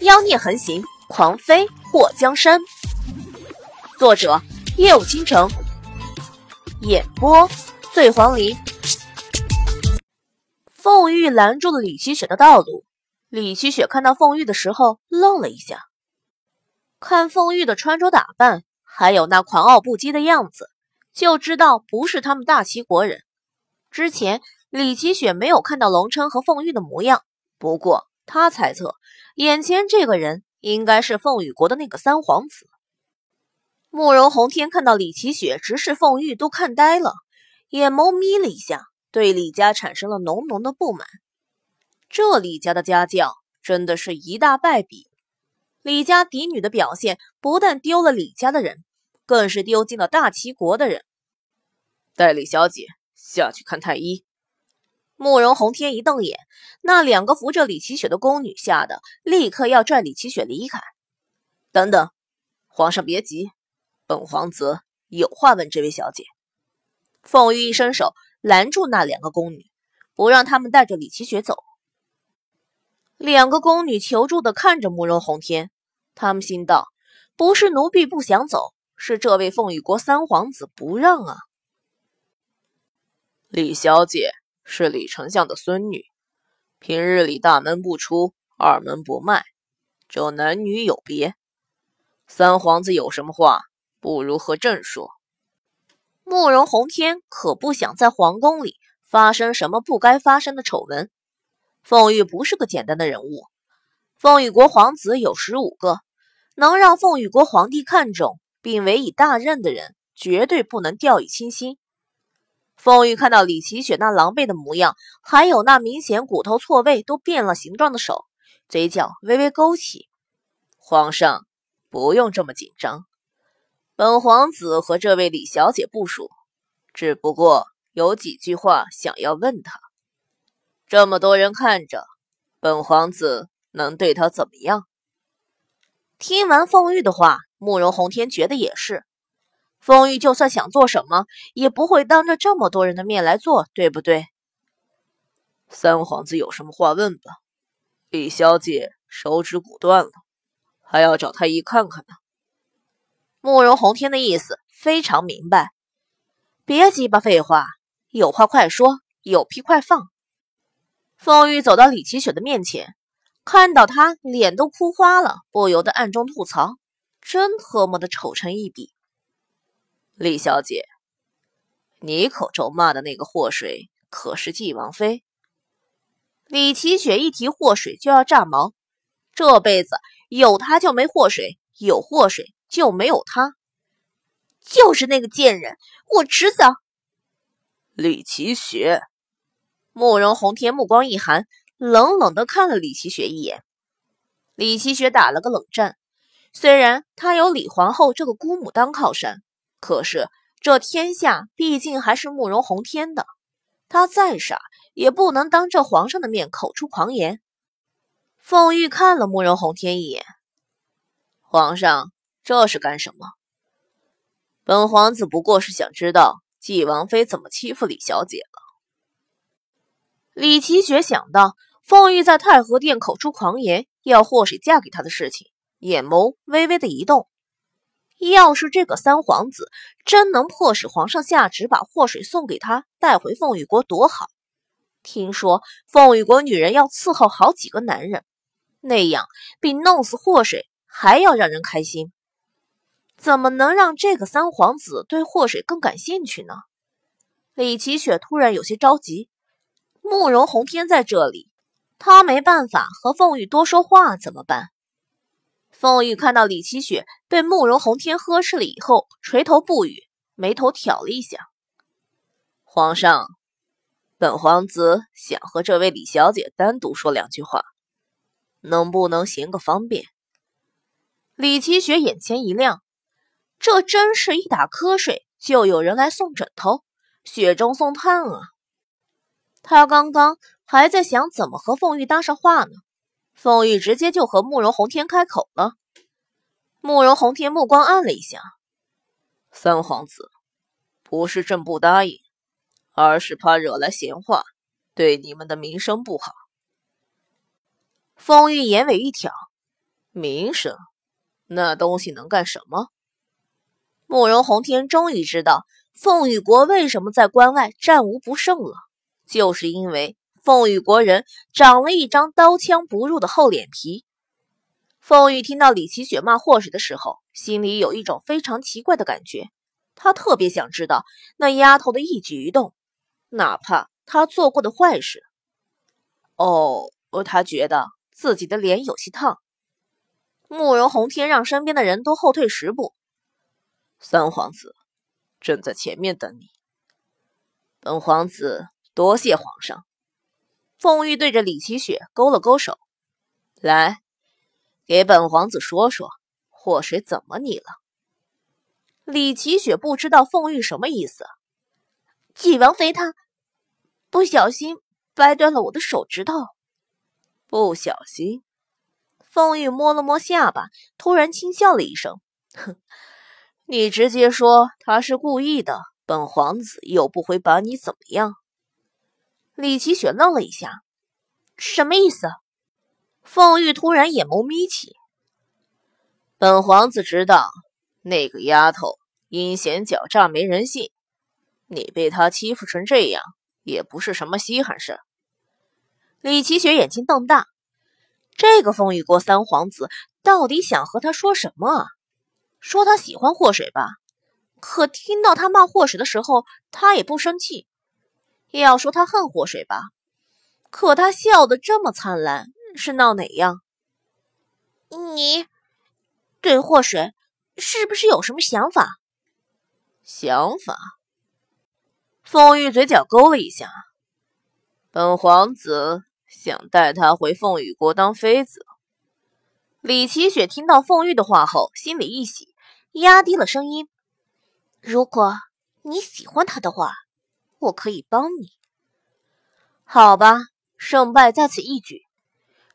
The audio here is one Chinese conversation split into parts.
妖孽横行，狂妃祸江山。作者：夜舞倾城，演播：醉黄林。凤玉拦住了李奇雪的道路。李奇雪看到凤玉的时候，愣了一下。看凤玉的穿着打扮，还有那狂傲不羁的样子，就知道不是他们大齐国人。之前李奇雪没有看到龙琛和凤玉的模样，不过他猜测。眼前这个人应该是凤羽国的那个三皇子。慕容宏天看到李奇雪直视凤玉，都看呆了，眼眸眯了一下，对李家产生了浓浓的不满。这李家的家教真的是一大败笔。李家嫡女的表现不但丢了李家的人，更是丢尽了大齐国的人。带李小姐下去看太医。慕容宏天一瞪眼，那两个扶着李奇雪的宫女吓得立刻要拽李奇雪离开。等等，皇上别急，本皇子有话问这位小姐。凤玉一伸手拦住那两个宫女，不让他们带着李奇雪走。两个宫女求助的看着慕容宏天，他们心道：不是奴婢不想走，是这位凤羽国三皇子不让啊。李小姐。是李丞相的孙女，平日里大门不出，二门不迈，这男女有别。三皇子有什么话，不如和朕说。慕容宏天可不想在皇宫里发生什么不该发生的丑闻。凤玉不是个简单的人物，凤羽国皇子有十五个，能让凤羽国皇帝看中并委以大任的人，绝对不能掉以轻心。凤玉看到李奇雪那狼狈的模样，还有那明显骨头错位都变了形状的手，嘴角微微勾起。皇上不用这么紧张，本皇子和这位李小姐不熟，只不过有几句话想要问她。这么多人看着，本皇子能对她怎么样？听完凤玉的话，慕容宏天觉得也是。风玉就算想做什么，也不会当着这么多人的面来做，对不对？三皇子有什么话问吧。李小姐手指骨断了，还要找太医看看呢。慕容宏天的意思非常明白，别鸡巴废话，有话快说，有屁快放。凤玉走到李奇雪的面前，看到她脸都哭花了，不由得暗中吐槽：真特么的丑成一笔。李小姐，你口中骂的那个祸水可是纪王妃？李奇雪一提祸水就要炸毛，这辈子有她就没祸水，有祸水就没有她，就是那个贱人，我迟早……李奇雪，慕容红天目光一寒，冷冷的看了李奇雪一眼。李奇雪打了个冷战，虽然她有李皇后这个姑母当靠山。可是这天下毕竟还是慕容宏天的，他再傻也不能当着皇上的面口出狂言。凤玉看了慕容宏天一眼，皇上这是干什么？本皇子不过是想知道纪王妃怎么欺负李小姐了。李奇雪想到凤玉在太和殿口出狂言，要祸水嫁给他的事情，眼眸微微的一动。要是这个三皇子真能迫使皇上下旨把祸水送给他带回凤羽国，多好！听说凤羽国女人要伺候好几个男人，那样比弄死祸水还要让人开心。怎么能让这个三皇子对祸水更感兴趣呢？李奇雪突然有些着急。慕容宏天在这里，他没办法和凤羽多说话，怎么办？凤玉看到李奇雪被慕容宏天呵斥了以后，垂头不语，眉头挑了一下。皇上，本皇子想和这位李小姐单独说两句话，能不能行个方便？李奇雪眼前一亮，这真是一打瞌睡就有人来送枕头，雪中送炭啊！他刚刚还在想怎么和凤玉搭上话呢。凤玉直接就和慕容宏天开口了。慕容宏天目光暗了一下，三皇子，不是朕不答应，而是怕惹来闲话，对你们的名声不好。凤玉眼尾一挑，名声？那东西能干什么？慕容宏天终于知道凤羽国为什么在关外战无不胜了，就是因为凤羽国人长了一张刀枪不入的厚脸皮。凤羽听到李奇雪骂祸水的时候，心里有一种非常奇怪的感觉，他特别想知道那丫头的一举一动，哪怕她做过的坏事。哦，他觉得自己的脸有些烫。慕容宏天让身边的人都后退十步。三皇子正在前面等你。本皇子多谢皇上。凤玉对着李奇雪勾了勾手，来，给本皇子说说祸水怎么你了。李奇雪不知道凤玉什么意思。纪王妃她不小心掰断了我的手指头。不小心。凤玉摸了摸下巴，突然轻笑了一声，哼。你直接说他是故意的，本皇子又不会把你怎么样。李奇雪愣了一下，什么意思？凤玉突然眼眸眯起。本皇子知道那个丫头阴险狡诈没人性，你被她欺负成这样也不是什么稀罕事。李奇雪眼睛瞪大，这个凤羽国三皇子到底想和他说什么啊？说他喜欢祸水吧，可听到他骂祸水的时候，他也不生气；也要说他恨祸水吧，可他笑得这么灿烂，是闹哪样？你对祸水是不是有什么想法？想法？凤玉嘴角勾了一下，本皇子想带她回凤羽国当妃子。李奇雪听到凤玉的话后，心里一喜，压低了声音：“如果你喜欢他的话，我可以帮你。好吧，胜败在此一举。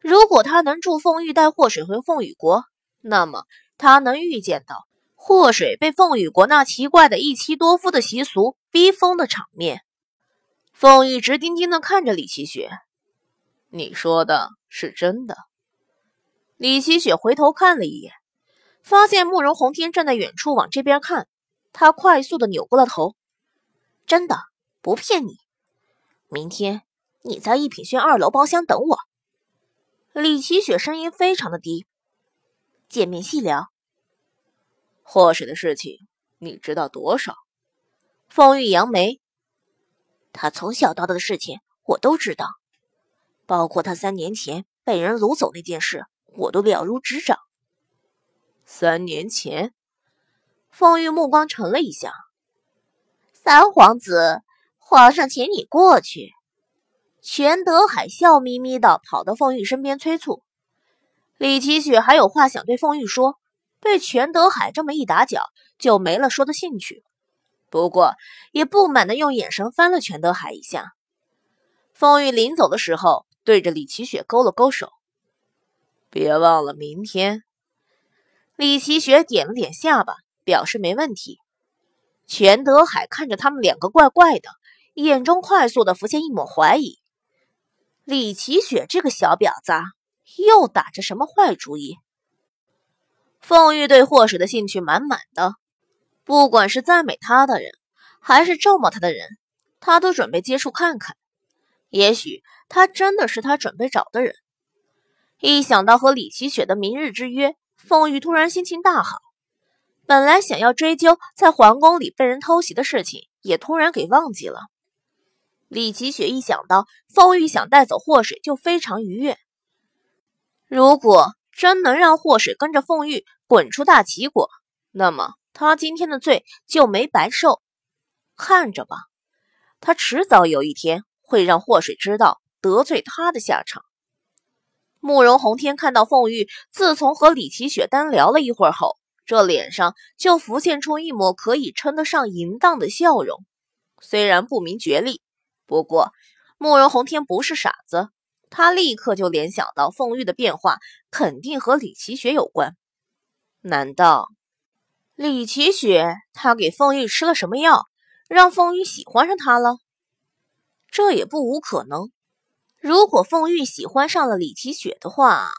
如果他能助凤玉带祸水回凤羽国，那么他能预见到祸水被凤羽国那奇怪的一妻多夫的习俗逼疯的场面。”凤玉直盯盯的看着李奇雪：“你说的是真的？”李奇雪回头看了一眼，发现慕容宏天站在远处往这边看，他快速的扭过了头。真的，不骗你。明天你在一品轩二楼包厢等我。李奇雪声音非常的低，见面细聊。祸水的事情你知道多少？风玉扬眉，他从小到大的事情我都知道，包括他三年前被人掳走那件事。我都了如指掌。三年前，凤玉目光沉了一下。三皇子，皇上请你过去。全德海笑眯眯的跑到凤玉身边催促。李奇雪还有话想对凤玉说，被全德海这么一打搅，就没了说的兴趣。不过也不满的用眼神翻了全德海一下。凤玉临走的时候，对着李奇雪勾了勾手。别忘了明天。李奇雪点了点下巴，表示没问题。全德海看着他们两个，怪怪的，眼中快速的浮现一抹怀疑。李奇雪这个小婊子，又打着什么坏主意？凤玉对祸水的兴趣满满的，不管是赞美他的人，还是咒骂他的人，他都准备接触看看。也许他真的是他准备找的人。一想到和李奇雪的明日之约，凤玉突然心情大好。本来想要追究在皇宫里被人偷袭的事情，也突然给忘记了。李奇雪一想到凤玉想带走祸水，就非常愉悦。如果真能让祸水跟着凤玉滚出大齐国，那么他今天的罪就没白受。看着吧，他迟早有一天会让祸水知道得罪他的下场。慕容宏天看到凤玉，自从和李奇雪单聊了一会儿后，这脸上就浮现出一抹可以称得上淫荡的笑容。虽然不明觉厉，不过慕容宏天不是傻子，他立刻就联想到凤玉的变化肯定和李奇雪有关。难道李奇雪他给凤玉吃了什么药，让凤玉喜欢上他了？这也不无可能。如果凤玉喜欢上了李奇雪的话，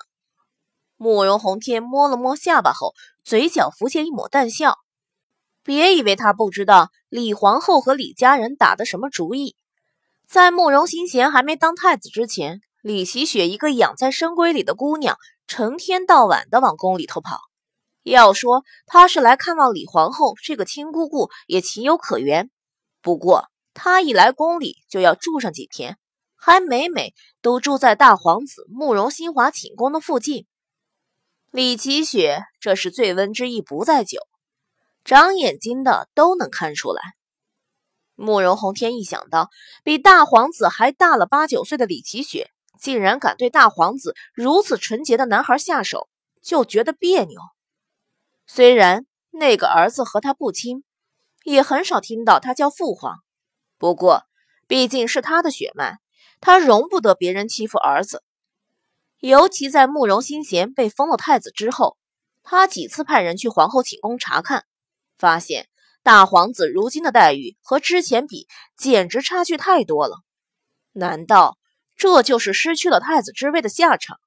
慕容宏天摸了摸下巴后，嘴角浮现一抹淡笑。别以为他不知道李皇后和李家人打的什么主意。在慕容新贤还没当太子之前，李奇雪一个养在深闺里的姑娘，成天到晚的往宫里头跑。要说她是来看望李皇后这个亲姑姑，也情有可原。不过她一来宫里就要住上几天，还每每都住在大皇子慕容新华寝宫的附近。李奇雪这是醉翁之意不在酒，长眼睛的都能看出来。慕容宏天一想到比大皇子还大了八九岁的李奇雪竟然敢对大皇子如此纯洁的男孩下手，就觉得别扭。虽然那个儿子和他不亲，也很少听到他叫父皇，不过毕竟是他的血脉，他容不得别人欺负儿子。尤其在慕容新贤被封了太子之后，他几次派人去皇后寝宫查看，发现大皇子如今的待遇和之前比，简直差距太多了。难道这就是失去了太子之位的下场？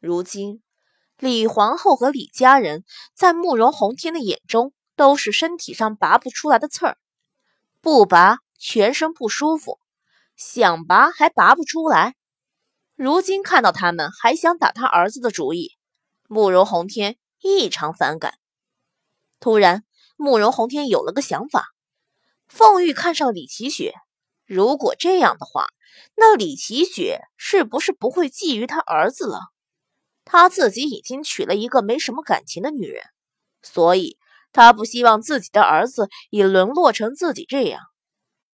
如今，李皇后和李家人在慕容宏天的眼中都是身体上拔不出来的刺儿，不拔全身不舒服，想拔还拔不出来。如今看到他们还想打他儿子的主意，慕容宏天异常反感。突然，慕容宏天有了个想法：凤玉看上李奇雪，如果这样的话，那李奇雪是不是不会觊觎他儿子了？他自己已经娶了一个没什么感情的女人，所以他不希望自己的儿子也沦落成自己这样。